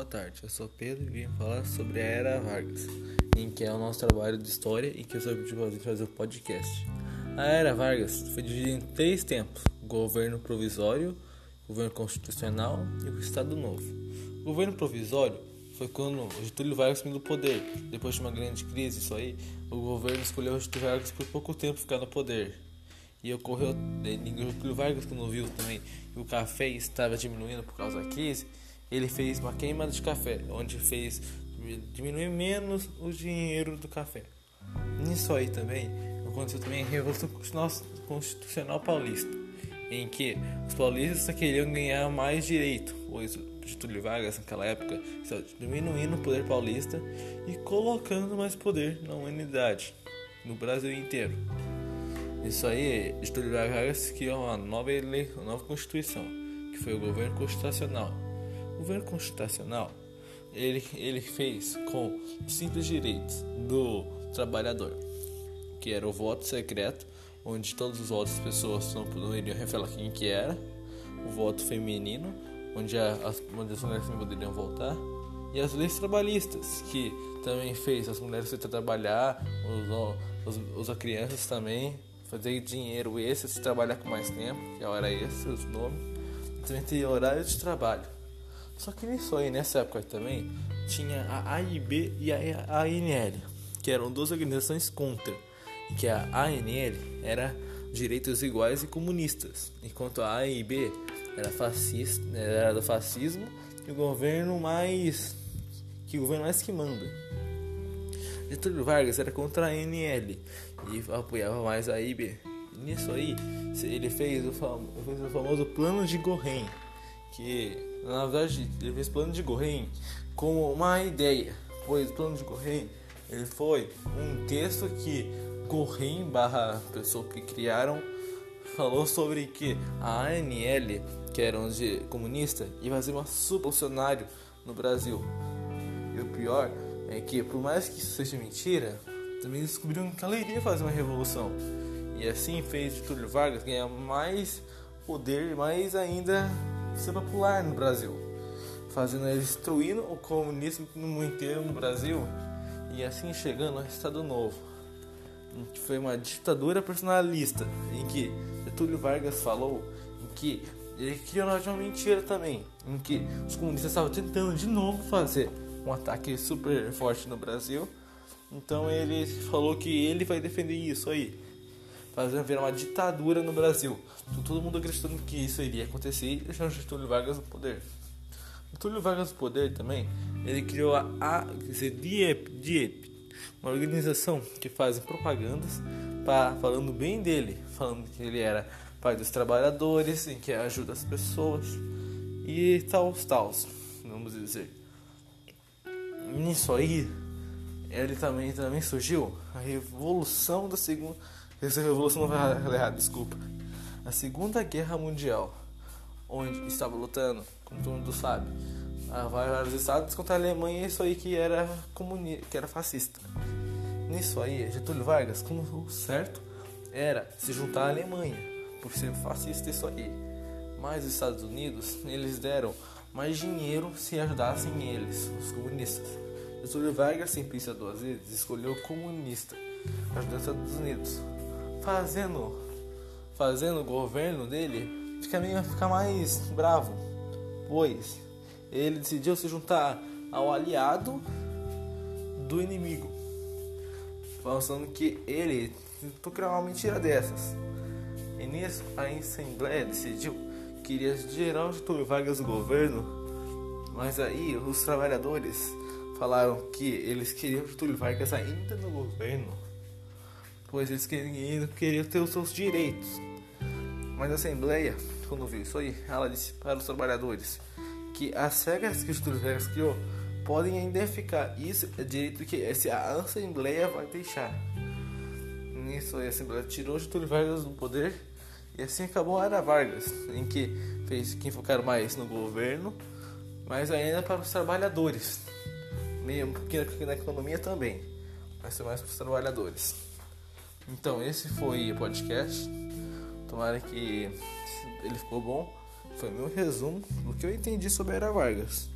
tarde, eu sou Pedro e vim falar sobre a Era Vargas, em que é o nosso trabalho de história e que eu sou de fazer o podcast. A Era Vargas foi dividida em três tempos: governo provisório, governo constitucional e o Estado Novo. O governo provisório foi quando Getúlio Vargas sumiu do poder. Depois de uma grande crise, isso aí, o governo escolheu Getúlio Vargas por pouco tempo ficar no poder. E ocorreu, Getúlio Vargas, quando viu também que o café estava diminuindo por causa da crise, ele fez uma queima de café, onde fez diminuir menos o dinheiro do café. Nisso aí também aconteceu também a Revolução Constitucional Paulista, em que os paulistas queriam ganhar mais direito, pois Getúlio Vargas naquela época estava diminuindo o poder paulista e colocando mais poder na humanidade, no Brasil inteiro. Isso aí, Getúlio Vargas criou uma nova lei, uma nova constituição, que foi o governo constitucional governo constitucional ele, ele fez com simples direitos do trabalhador, que era o voto secreto, onde todos os das pessoas não poderiam revelar quem que era, o voto feminino, onde, as, onde as mulheres poderiam votar, e as leis trabalhistas, que também fez as mulheres se trabalhar, os, os, os crianças também fazer dinheiro extra, se trabalhar com mais tempo, que a hora extra, os nomes, também tem horário de trabalho. Só que nisso aí, nessa época também, tinha a AIB e a ANL, que eram duas organizações contra, que a ANL era direitos iguais e comunistas, enquanto a AIB era fascista, era do fascismo e o governo mais que o governo mais que manda. Getúlio Vargas era contra a ANL e apoiava mais a AIB. nisso aí, ele fez o, fez o famoso plano de Gorren, que na verdade, ele fez plano de Gorin como uma ideia, pois o plano de Gorin ele foi um texto que Gorin barra pessoa que criaram falou sobre que a ANL, que era um de comunista, ia fazer uma subvencionário no Brasil. E o pior é que, por mais que isso seja mentira, também descobriram que ela iria fazer uma revolução. E assim fez Getúlio Vargas ganhar mais poder, mais ainda ser popular no Brasil, fazendo ele destruindo o comunismo no mundo inteiro no Brasil. E assim chegando ao Estado Novo, que foi uma ditadura personalista, em que Getúlio Vargas falou em que ele criou uma mentira também, em que os comunistas estavam tentando de novo fazer um ataque super forte no Brasil. Então ele falou que ele vai defender isso aí fazendo virar uma ditadura no Brasil. Então, todo mundo acreditando que isso iria acontecer e deixando Getúlio Vargas no poder. Getúlio Vargas no poder também, ele criou a, a DIEP, DIEP, uma organização que faz propagandas pra, falando bem dele, falando que ele era pai dos trabalhadores, em que ajuda as pessoas e tal, tal, vamos dizer. Nisso aí, ele também, também surgiu a revolução da segunda essa revolução não vai errado, desculpa. A Segunda Guerra Mundial, onde estava lutando, como todo mundo sabe, vários estados contra a Alemanha, isso aí que era comunista, que era fascista. Nisso aí, Getúlio Vargas, como o certo, era se juntar à Alemanha, por ser fascista isso aí. Mas os Estados Unidos, eles deram mais dinheiro se ajudassem eles, os comunistas. Getúlio Vargas, sem pensar duas vezes, escolheu comunista, ajudando os Estados Unidos fazendo fazendo o governo dele fica meio ficar mais bravo, pois ele decidiu se juntar ao aliado do inimigo, falando que ele tentou criar uma mentira dessas. E nisso a Assembleia decidiu que iria gerar o Vargas no governo, mas aí os trabalhadores falaram que eles queriam Getúlio Vargas ainda no governo pois eles queriam, queriam ter os seus direitos. Mas a Assembleia, quando viu isso aí, ela disse para os trabalhadores que as regras que os regras criou podem ainda ficar. Isso é direito que a Assembleia vai deixar. Nisso a Assembleia tirou Getúlio Vargas do poder e assim acabou a Era Vargas, em que fez que focaram mais no governo, mas ainda para os trabalhadores. Meio um pouquinho na economia também, mas mais para os trabalhadores. Então, esse foi o podcast. Tomara que ele ficou bom. Foi meu resumo do que eu entendi sobre Era Vargas.